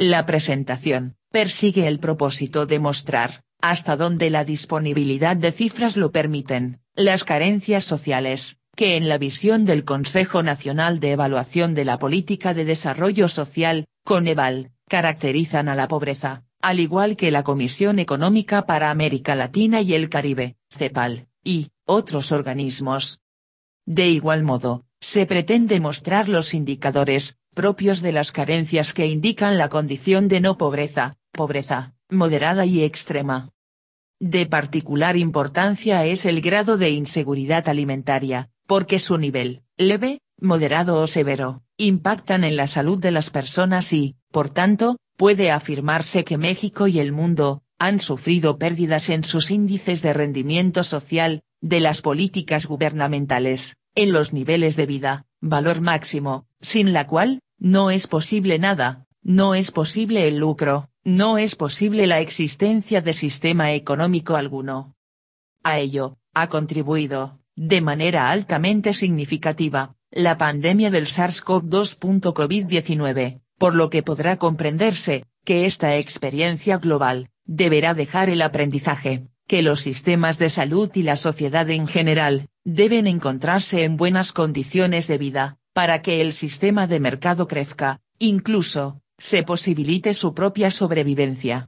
La presentación, persigue el propósito de mostrar, hasta donde la disponibilidad de cifras lo permiten, las carencias sociales, que en la visión del Consejo Nacional de Evaluación de la Política de Desarrollo Social, Coneval, caracterizan a la pobreza, al igual que la Comisión Económica para América Latina y el Caribe, CEPAL, y, otros organismos. De igual modo, se pretende mostrar los indicadores, propios de las carencias que indican la condición de no pobreza, pobreza, moderada y extrema. De particular importancia es el grado de inseguridad alimentaria, porque su nivel, leve, moderado o severo, impactan en la salud de las personas y, por tanto, puede afirmarse que México y el mundo, han sufrido pérdidas en sus índices de rendimiento social, de las políticas gubernamentales, en los niveles de vida, valor máximo, sin la cual, no es posible nada, no es posible el lucro, no es posible la existencia de sistema económico alguno. A ello, ha contribuido, de manera altamente significativa, la pandemia del SARS-CoV-2. COVID-19, por lo que podrá comprenderse, que esta experiencia global, deberá dejar el aprendizaje, que los sistemas de salud y la sociedad en general, deben encontrarse en buenas condiciones de vida, para que el sistema de mercado crezca, incluso, se posibilite su propia sobrevivencia.